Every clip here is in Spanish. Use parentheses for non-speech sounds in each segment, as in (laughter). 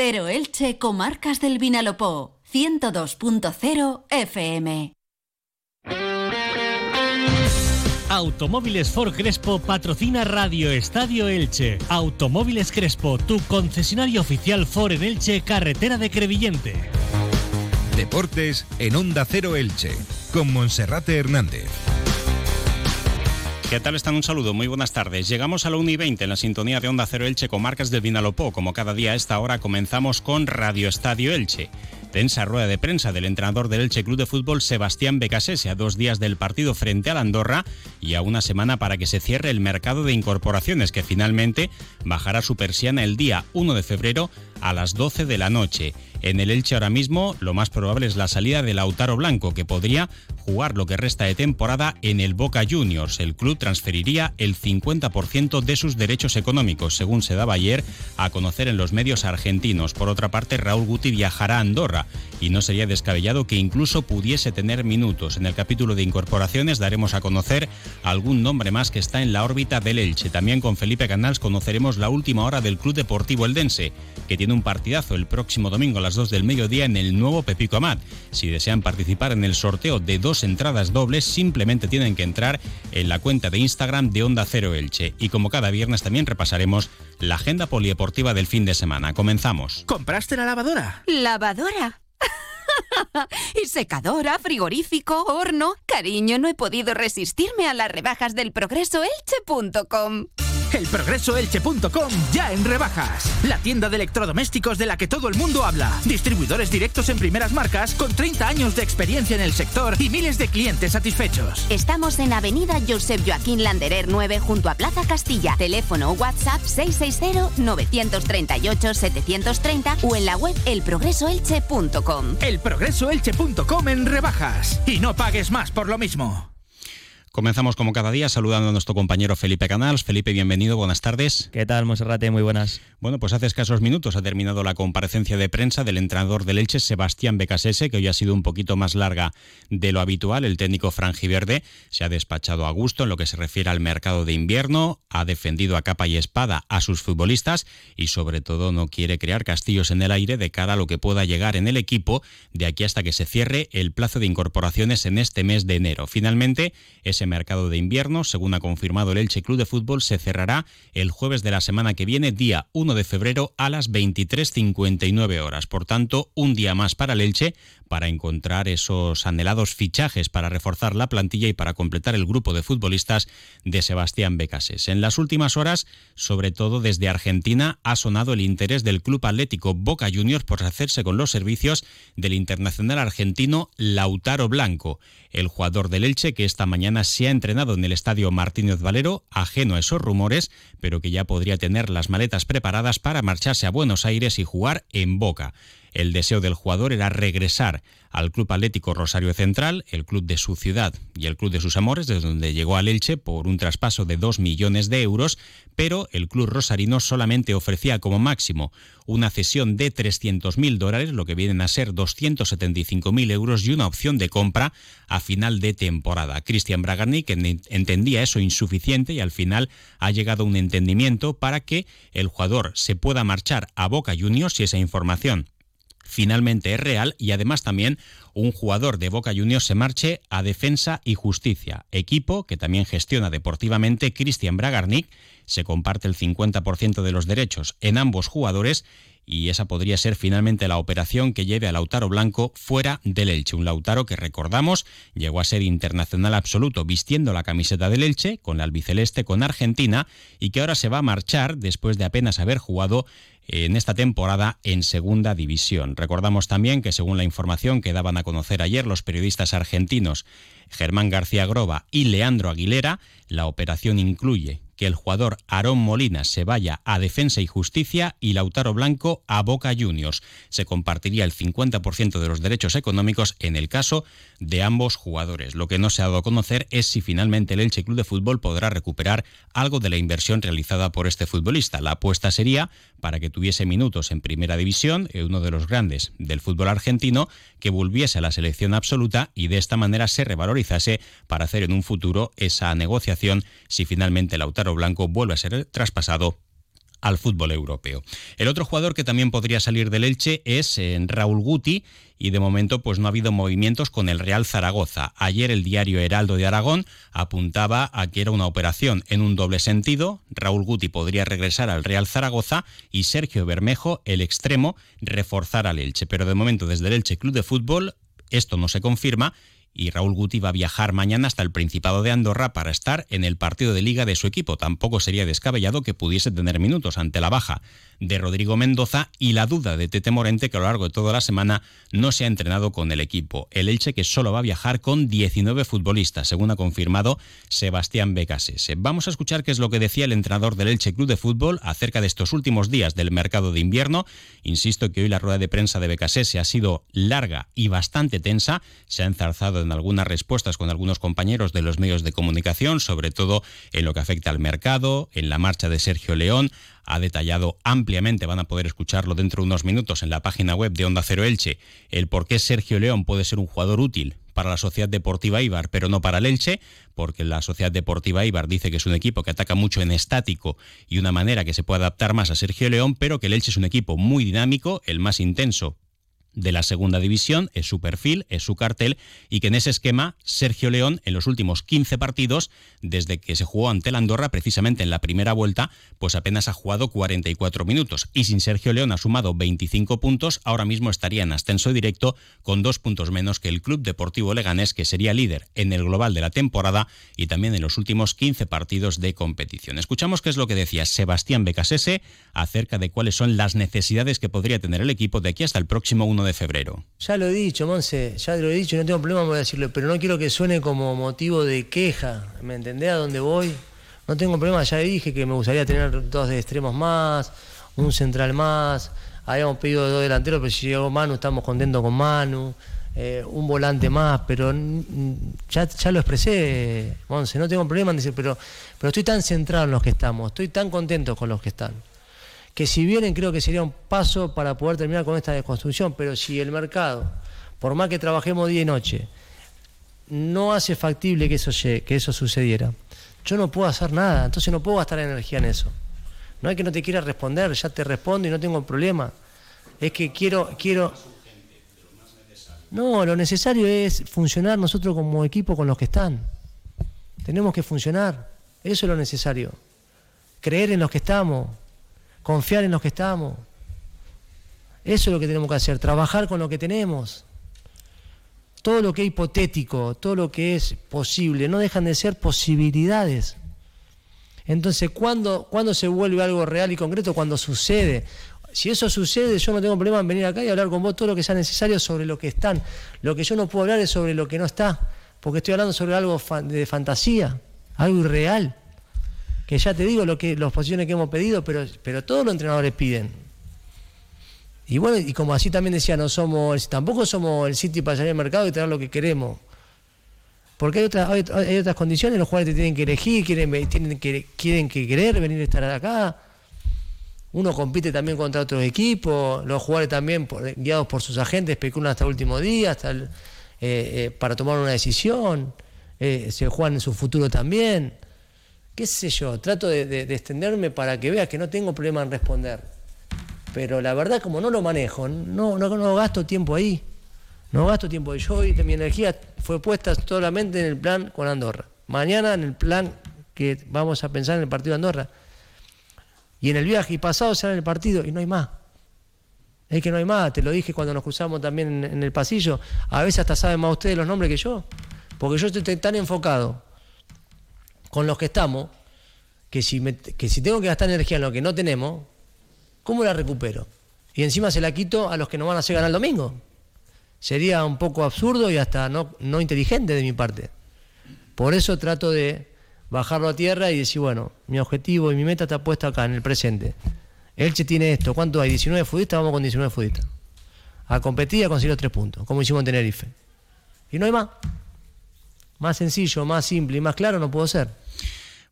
Cero Elche, Comarcas del Vinalopó, 102.0 FM. Automóviles Ford Crespo patrocina Radio Estadio Elche. Automóviles Crespo, tu concesionario oficial Ford en Elche, carretera de Crevillente. Deportes en Onda Cero Elche, con Monserrate Hernández. ¿Qué tal están? Un saludo, muy buenas tardes. Llegamos a la 1 y 20 en la sintonía de Onda Cero Elche con marcas del Vinalopó. Como cada día a esta hora comenzamos con Radio Estadio Elche. Tensa rueda de prensa del entrenador del Elche Club de Fútbol Sebastián Becasese a dos días del partido frente al Andorra y a una semana para que se cierre el mercado de incorporaciones que finalmente bajará su persiana el día 1 de febrero a las 12 de la noche. En el Elche ahora mismo lo más probable es la salida de Lautaro Blanco, que podría jugar lo que resta de temporada en el Boca Juniors. El club transferiría el 50% de sus derechos económicos, según se daba ayer a conocer en los medios argentinos. Por otra parte, Raúl Guti viajará a Andorra y no sería descabellado que incluso pudiese tener minutos. En el capítulo de incorporaciones daremos a conocer algún nombre más que está en la órbita del Elche. También con Felipe Canals conoceremos la última hora del Club Deportivo Eldense, que tiene un partidazo el próximo domingo a las 2 del mediodía en el nuevo Pepico Amat. Si desean participar en el sorteo de dos entradas dobles, simplemente tienen que entrar en la cuenta de Instagram de Onda Cero Elche. Y como cada viernes también repasaremos la agenda polideportiva del fin de semana. Comenzamos. ¿Compraste la lavadora? ¿Lavadora? (laughs) y secadora, frigorífico, horno. Cariño, no he podido resistirme a las rebajas del progreso elche.com. Elprogresoelche.com ya en rebajas. La tienda de electrodomésticos de la que todo el mundo habla. Distribuidores directos en primeras marcas con 30 años de experiencia en el sector y miles de clientes satisfechos. Estamos en Avenida Josep Joaquín Landerer 9 junto a Plaza Castilla. Teléfono WhatsApp 660-938-730 o en la web elprogresoelche.com. Elprogresoelche.com en rebajas. Y no pagues más por lo mismo. Comenzamos como cada día saludando a nuestro compañero Felipe Canals. Felipe, bienvenido, buenas tardes. ¿Qué tal, Monserrate? Muy buenas. Bueno, pues hace escasos minutos ha terminado la comparecencia de prensa del entrenador del Elche, Sebastián Becasese, que hoy ha sido un poquito más larga de lo habitual. El técnico franjiverde se ha despachado a gusto en lo que se refiere al mercado de invierno, ha defendido a capa y espada a sus futbolistas y sobre todo no quiere crear castillos en el aire de cara a lo que pueda llegar en el equipo de aquí hasta que se cierre el plazo de incorporaciones en este mes de enero. Finalmente, ese mercado de invierno, según ha confirmado el Elche Club de Fútbol, se cerrará el jueves de la semana que viene, día 1 de febrero a las 23.59 horas. Por tanto, un día más para el Elche para encontrar esos anhelados fichajes para reforzar la plantilla y para completar el grupo de futbolistas de Sebastián Becases. En las últimas horas, sobre todo desde Argentina, ha sonado el interés del Club Atlético Boca Juniors por hacerse con los servicios del internacional argentino Lautaro Blanco, el jugador del Elche que esta mañana se ha entrenado en el estadio Martínez Valero, ajeno a esos rumores, pero que ya podría tener las maletas preparadas para marcharse a Buenos Aires y jugar en Boca. El deseo del jugador era regresar al Club Atlético Rosario Central, el club de su ciudad y el club de sus amores, desde donde llegó al Elche por un traspaso de 2 millones de euros, pero el club rosarino solamente ofrecía como máximo una cesión de 300.000 dólares, lo que vienen a ser 275.000 euros y una opción de compra a final de temporada. Cristian Bragarnik entendía eso insuficiente y al final ha llegado a un entendimiento para que el jugador se pueda marchar a Boca Juniors y esa información finalmente es real y además también un jugador de Boca Juniors se marche a Defensa y Justicia, equipo que también gestiona deportivamente Cristian Bragarnik, se comparte el 50% de los derechos en ambos jugadores y esa podría ser finalmente la operación que lleve a Lautaro Blanco fuera del Elche. Un Lautaro que recordamos llegó a ser internacional absoluto vistiendo la camiseta del Elche con la albiceleste con Argentina y que ahora se va a marchar después de apenas haber jugado en esta temporada en Segunda División. Recordamos también que según la información que daban a conocer ayer los periodistas argentinos Germán García Groba y Leandro Aguilera, la operación incluye que el jugador Aarón Molina se vaya a Defensa y Justicia y Lautaro Blanco a Boca Juniors. Se compartiría el 50% de los derechos económicos en el caso de ambos jugadores. Lo que no se ha dado a conocer es si finalmente el Elche Club de Fútbol podrá recuperar algo de la inversión realizada por este futbolista. La apuesta sería para que tuviese minutos en Primera División, eh, uno de los grandes del fútbol argentino, que volviese a la selección absoluta y de esta manera se revalorizase para hacer en un futuro esa negociación si finalmente Lautaro Blanco vuelve a ser traspasado al fútbol europeo. El otro jugador que también podría salir del Elche es eh, Raúl Guti y de momento pues no ha habido movimientos con el Real Zaragoza. Ayer el diario Heraldo de Aragón apuntaba a que era una operación en un doble sentido. Raúl Guti podría regresar al Real Zaragoza y Sergio Bermejo, el extremo, reforzar al Elche. Pero de momento desde el Elche Club de Fútbol esto no se confirma y Raúl Guti va a viajar mañana hasta el Principado de Andorra para estar en el partido de liga de su equipo. Tampoco sería descabellado que pudiese tener minutos ante la baja de Rodrigo Mendoza y la duda de Tete Morente que a lo largo de toda la semana no se ha entrenado con el equipo. El Elche que solo va a viajar con 19 futbolistas, según ha confirmado Sebastián Becasese. Vamos a escuchar qué es lo que decía el entrenador del Elche Club de Fútbol acerca de estos últimos días del mercado de invierno. Insisto que hoy la rueda de prensa de Becasese ha sido larga y bastante tensa. Se ha enzarzado en algunas respuestas con algunos compañeros de los medios de comunicación, sobre todo en lo que afecta al mercado, en la marcha de Sergio León. Ha detallado ampliamente, van a poder escucharlo dentro de unos minutos en la página web de Onda Cero Elche, el por qué Sergio León puede ser un jugador útil para la Sociedad Deportiva Ibar, pero no para el Elche, porque la Sociedad Deportiva Ibar dice que es un equipo que ataca mucho en estático y una manera que se puede adaptar más a Sergio León, pero que el Elche es un equipo muy dinámico, el más intenso de la segunda división, es su perfil, es su cartel, y que en ese esquema Sergio León, en los últimos 15 partidos, desde que se jugó ante la Andorra, precisamente en la primera vuelta, pues apenas ha jugado 44 minutos. Y sin Sergio León ha sumado 25 puntos, ahora mismo estaría en ascenso directo con dos puntos menos que el Club Deportivo Leganés, que sería líder en el global de la temporada y también en los últimos 15 partidos de competición. Escuchamos qué es lo que decía Sebastián Becasese acerca de cuáles son las necesidades que podría tener el equipo de aquí hasta el próximo 1 de febrero. Ya lo he dicho, Monse, ya lo he dicho, no tengo problema voy a decirlo, pero no quiero que suene como motivo de queja, ¿me entendés a dónde voy? No tengo problema, ya dije que me gustaría tener dos de extremos más, un central más, habíamos pedido dos delanteros, pero si llegó Manu, estamos contentos con Manu, eh, un volante más, pero ya, lo expresé, Monse, no tengo problema en decir, pero estoy tan centrado en los que estamos, estoy tan contento con los que están que si vienen creo que sería un paso para poder terminar con esta desconstrucción, pero si el mercado, por más que trabajemos día y noche, no hace factible que eso, que eso sucediera, yo no puedo hacer nada, entonces no puedo gastar energía en eso. No es que no te quiera responder, ya te respondo y no tengo problema. Es que quiero, quiero. No, lo necesario es funcionar nosotros como equipo con los que están. Tenemos que funcionar. Eso es lo necesario. Creer en los que estamos, confiar en los que estamos. Eso es lo que tenemos que hacer, trabajar con lo que tenemos. Todo lo que es hipotético, todo lo que es posible, no dejan de ser posibilidades. Entonces, ¿cuándo, se vuelve algo real y concreto? Cuando sucede. Si eso sucede, yo no tengo problema en venir acá y hablar con vos todo lo que sea necesario sobre lo que están. Lo que yo no puedo hablar es sobre lo que no está, porque estoy hablando sobre algo de fantasía, algo irreal que ya te digo lo que las posiciones que hemos pedido, pero, pero todos los entrenadores piden. Y bueno, y como así también decía, no somos, tampoco somos el sitio para salir al mercado y traer lo que queremos. Porque hay otras, hay, otras condiciones, los jugadores te tienen que elegir, quieren, tienen que, quieren que querer venir a estar acá. Uno compite también contra otros equipos, los jugadores también guiados por sus agentes especulan hasta el último día, hasta eh, eh, para tomar una decisión, eh, se juegan en su futuro también qué sé yo, trato de, extenderme para que veas que no tengo problema en responder. Pero la verdad, como no lo manejo, no, no, gasto tiempo ahí. No gasto tiempo ahí. Yo hoy mi energía fue puesta solamente en el plan con Andorra. Mañana en el plan que vamos a pensar en el partido de Andorra. Y en el viaje y pasado será en el partido y no hay más. Es que no hay más, te lo dije cuando nos cruzamos también en el pasillo. A veces hasta saben más ustedes los nombres que yo. Porque yo estoy tan enfocado con los que estamos, que si, que si tengo que gastar energía en lo que no tenemos, ¿cómo la recupero? Y encima se la quito a los que no van a hacer ganar el domingo. Sería un poco absurdo y hasta no, no inteligente de mi parte. Por eso trato de bajarlo a tierra y decir, bueno, mi objetivo y mi meta está puesta acá, en el presente. Elche tiene esto, ¿cuánto hay? 19 futbolistas, vamos con 19 futbolistas. A competir y a conseguir los tres puntos, como hicimos en Tenerife. Y no hay más. Más sencillo, más simple y más claro no puedo ser.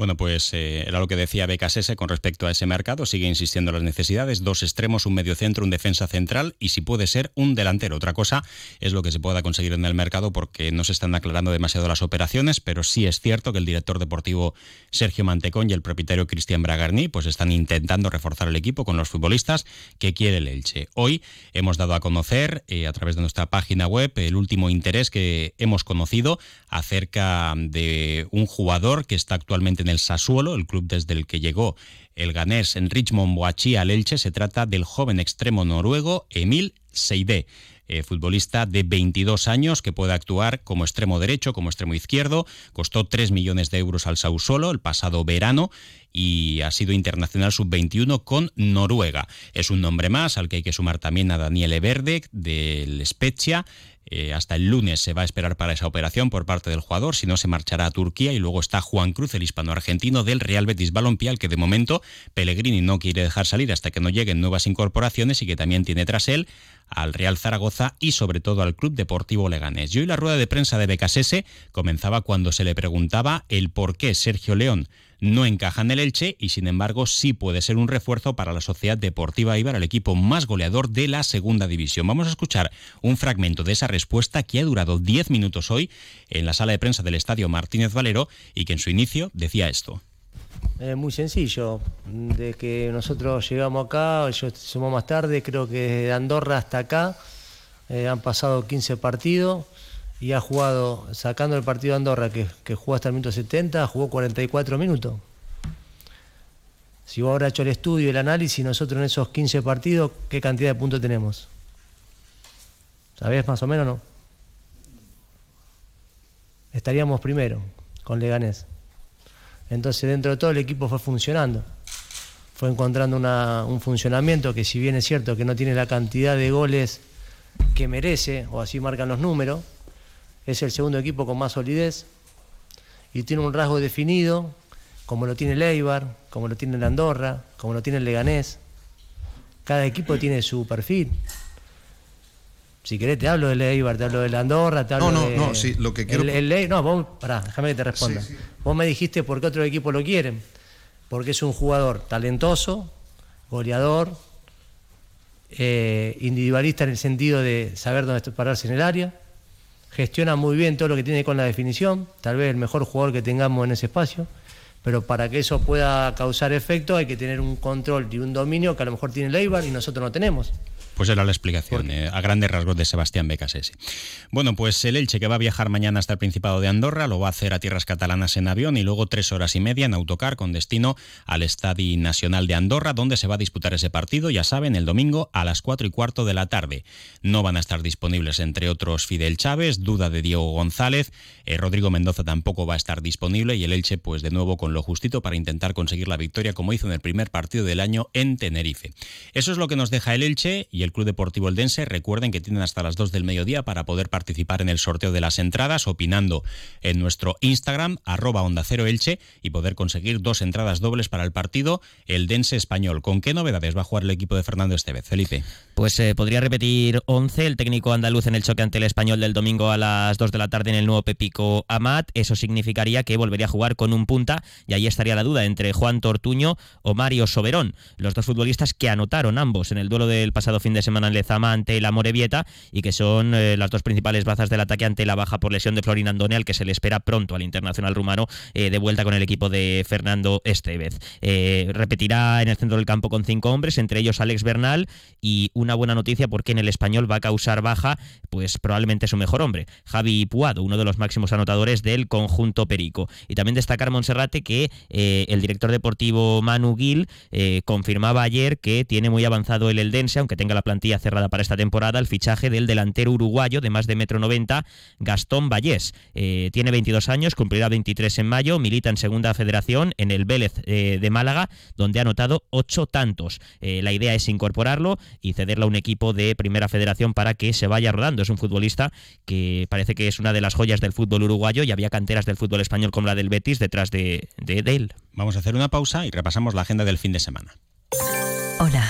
Bueno, pues eh, era lo que decía BKSS con respecto a ese mercado. Sigue insistiendo en las necesidades. Dos extremos, un medio centro, un defensa central y si puede ser un delantero. Otra cosa es lo que se pueda conseguir en el mercado porque no se están aclarando demasiado las operaciones, pero sí es cierto que el director deportivo Sergio Mantecón y el propietario Cristian Bragarni pues están intentando reforzar el equipo con los futbolistas que quiere el Elche. Hoy hemos dado a conocer eh, a través de nuestra página web el último interés que hemos conocido acerca de un jugador que está actualmente en el Sassuolo, el club desde el que llegó el ganés en Richmond Boachí al Elche. Se trata del joven extremo noruego Emil Seide. Eh, futbolista de 22 años que puede actuar como extremo derecho, como extremo izquierdo. Costó 3 millones de euros al Sassuolo el pasado verano y ha sido internacional sub-21 con Noruega. Es un nombre más al que hay que sumar también a Daniele Verde del Spezia. Eh, hasta el lunes se va a esperar para esa operación por parte del jugador, si no se marchará a Turquía y luego está Juan Cruz, el hispano-argentino del Real Betis Balompié, al que de momento Pellegrini no quiere dejar salir hasta que no lleguen nuevas incorporaciones y que también tiene tras él al Real Zaragoza y sobre todo al Club Deportivo Leganés. Y hoy la rueda de prensa de Becasese comenzaba cuando se le preguntaba el por qué Sergio León no encaja en el Elche y sin embargo sí puede ser un refuerzo para la Sociedad Deportiva Ibar, el equipo más goleador de la segunda división. Vamos a escuchar un fragmento de esa respuesta que ha durado 10 minutos hoy en la sala de prensa del Estadio Martínez Valero y que en su inicio decía esto. Es muy sencillo, de que nosotros llegamos acá, yo sumo más tarde, creo que de Andorra hasta acá eh, han pasado 15 partidos y ha jugado, sacando el partido de Andorra, que, jugó hasta el minuto 70, jugó 44 minutos. Si vos ahora hecho el estudio el análisis, nosotros en esos 15 partidos, ¿qué cantidad de puntos tenemos? ¿Sabés más o menos no? Estaríamos primero con Leganés. Entonces dentro de todo el equipo fue funcionando. Fue encontrando un funcionamiento que si bien es cierto que no tiene la cantidad de goles que merece, o así marcan los números, es el segundo equipo con más solidez y tiene un rasgo definido, como lo tiene el Eibar, como lo tiene el Andorra, como lo tiene el Leganés. Cada equipo tiene su perfil. Si querés te hablo del Eibar, te hablo del Andorra, te hablo no, no, de... No, sí, lo que quiero... El, no, vos, pará, déjame que te responda. Vos me dijiste por qué otro equipo lo quieren. Porque es un jugador talentoso, goleador, eh, individualista en el sentido de saber dónde pararse en el área, gestiona muy bien todo lo que tiene con la definición, tal vez el mejor jugador que tengamos en ese espacio, pero para que eso pueda causar efecto hay que tener un control y un dominio que a lo mejor tiene Leibar y nosotros no tenemos. Pues era la explicación eh, a grandes rasgos de Sebastián Becasesi. Bueno, pues el Elche que va a viajar mañana hasta el Principado de Andorra lo va a hacer a tierras catalanas en avión y luego tres horas y media en autocar con destino al Estadio Nacional de Andorra, donde se va a disputar ese partido, ya saben, el domingo a las cuatro y cuarto de la tarde. No van a estar disponibles, entre otros, Fidel Chávez, duda de Diego González, eh, Rodrigo Mendoza tampoco va a estar disponible y el Elche, pues de nuevo con lo justito para intentar conseguir la victoria como hizo en el primer partido del año en Tenerife. Eso es lo que nos deja el Elche y el Club Deportivo Eldense. Recuerden que tienen hasta las 2 del mediodía para poder participar en el sorteo de las entradas, opinando en nuestro Instagram, arroba onda cero y poder conseguir dos entradas dobles para el partido Eldense español. ¿Con qué novedades va a jugar el equipo de Fernando Estevez? Felipe. Pues eh, podría repetir 11 el técnico andaluz en el choque ante el español del domingo a las 2 de la tarde en el nuevo Pepico Amat. Eso significaría que volvería a jugar con un punta y ahí estaría la duda entre Juan Tortuño o Mario Soberón, los dos futbolistas que anotaron ambos en el duelo del pasado fin de semana en Lezama ante la Morevieta y que son eh, las dos principales bazas del ataque ante la baja por lesión de Florin Andone, al que se le espera pronto al internacional rumano eh, de vuelta con el equipo de Fernando Estevez. repetirá en el centro del campo con cinco hombres, entre ellos Alex Bernal y una buena noticia porque en el español va a causar baja, pues probablemente su mejor hombre, Javi Puado, uno de los máximos anotadores del conjunto Perico. Y también destacar Monserrate que eh, el director deportivo Manu Gil eh, confirmaba ayer que tiene muy avanzado el Eldense, aunque tenga la plantilla cerrada para esta temporada, el fichaje del delantero uruguayo de más de metro noventa, Gastón Vallés. Eh, tiene 22 años, cumplirá 23 en mayo, milita en segunda federación en el Vélez de Málaga, donde ha anotado ocho tantos. la idea es incorporarlo y cederlo a un equipo de primera federación para que se vaya rodando. Es un futbolista que parece que es una de las joyas del fútbol uruguayo y había canteras del fútbol español como la del Betis detrás de, de, de él. Vamos a hacer una pausa y repasamos la agenda del fin de semana. Hola.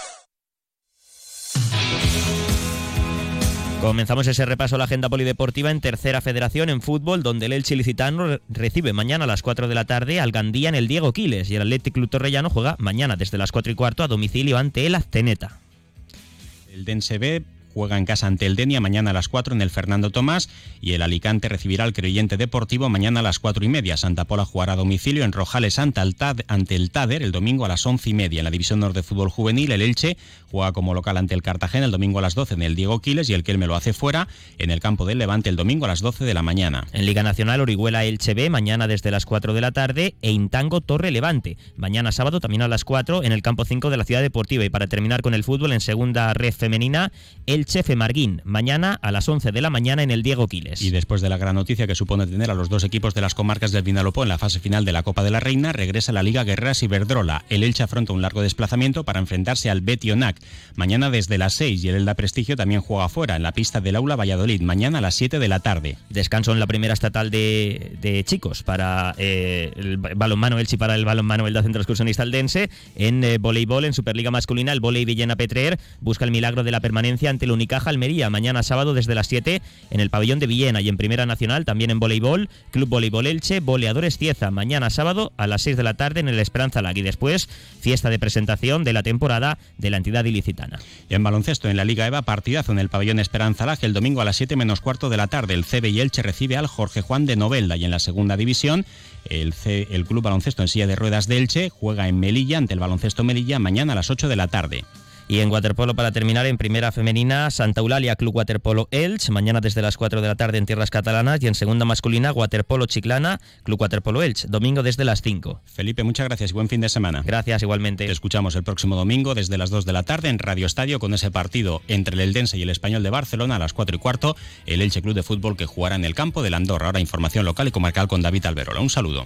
Comenzamos ese repaso a la agenda polideportiva en tercera federación en fútbol, donde el Elche Licitano recibe mañana a las 4 de la tarde al Gandía en el Diego Quiles y el Athletic Club Torrellano juega mañana desde las 4 y cuarto a domicilio ante el Azteneta. El Dense juega en casa ante el Denia mañana a las 4 en el Fernando Tomás y el Alicante recibirá al Creyente Deportivo mañana a las 4 y media. Santa Pola jugará a domicilio en Rojales ante el Tader el domingo a las 11 y media. En la División Norte de Fútbol Juvenil, el Elche juega como local ante el Cartagena el domingo a las 12 en el Diego Quiles y el Kelme lo hace fuera en el campo del Levante el domingo a las 12 de la mañana. En Liga Nacional, Orihuela Elche B mañana desde las 4 de la tarde e Intango Torre Levante. Mañana sábado también a las 4 en el campo 5 de la Ciudad Deportiva. Y para terminar con el fútbol en segunda red femenina, Elche Femarguín. Mañana a las 11 de la mañana en el Diego Quiles. Y después de la gran noticia que supone tener a los dos equipos de las comarcas del Vinalopó en la fase final de la Copa de la Reina, regresa la Liga Guerreras Iberdrola. El Elche afronta un largo desplazamiento para enfrentarse al Betionac. Mañana desde las 6 y el Elda Prestigio también juega afuera en la pista del Aula Valladolid. Mañana a las 7 de la tarde. Descanso en la primera estatal de, chicos para eh, el balonmano Elche y para el balonmano Elda Centro Excursionista Aldense. En eh, voleibol, en Superliga Masculina, el volei Villena Petrer busca el milagro de la permanencia ante el Unicaja Almería. Mañana sábado desde las 7 en el pabellón de Villena y en Primera Nacional también en voleibol, Club Voleibol Elche, Boleadores Cieza. Mañana sábado a las 6 de la tarde en el Esperanza Lag y después fiesta de presentación de la temporada de la entidad ilicitana. Y en baloncesto en la Liga EVA, partidazo en el pabellón Esperanza Lag el domingo a las 7 menos cuarto de la tarde. El CB y Elche recibe al Jorge Juan de Novelda y en la segunda división el, el Club Baloncesto en silla de ruedas de Elche juega en Melilla ante el Baloncesto Melilla mañana a las 8 de la tarde. Y en waterpolo para terminar, en primera femenina, Santa Eulalia Club Waterpolo Elch, mañana desde las 4 de la tarde en tierras catalanas y en segunda masculina Waterpolo Chiclana Club Waterpolo Elch, domingo desde las 5. Felipe, muchas gracias y buen fin de semana. Gracias igualmente. Te escuchamos el próximo domingo desde las 2 de la tarde en Radio Estadio con ese partido entre el Eldense y el Español de Barcelona a las 4 y cuarto, el Elche Club de Fútbol que jugará en el campo del Andorra. Ahora información local y comarcal con David Alberola. Un saludo.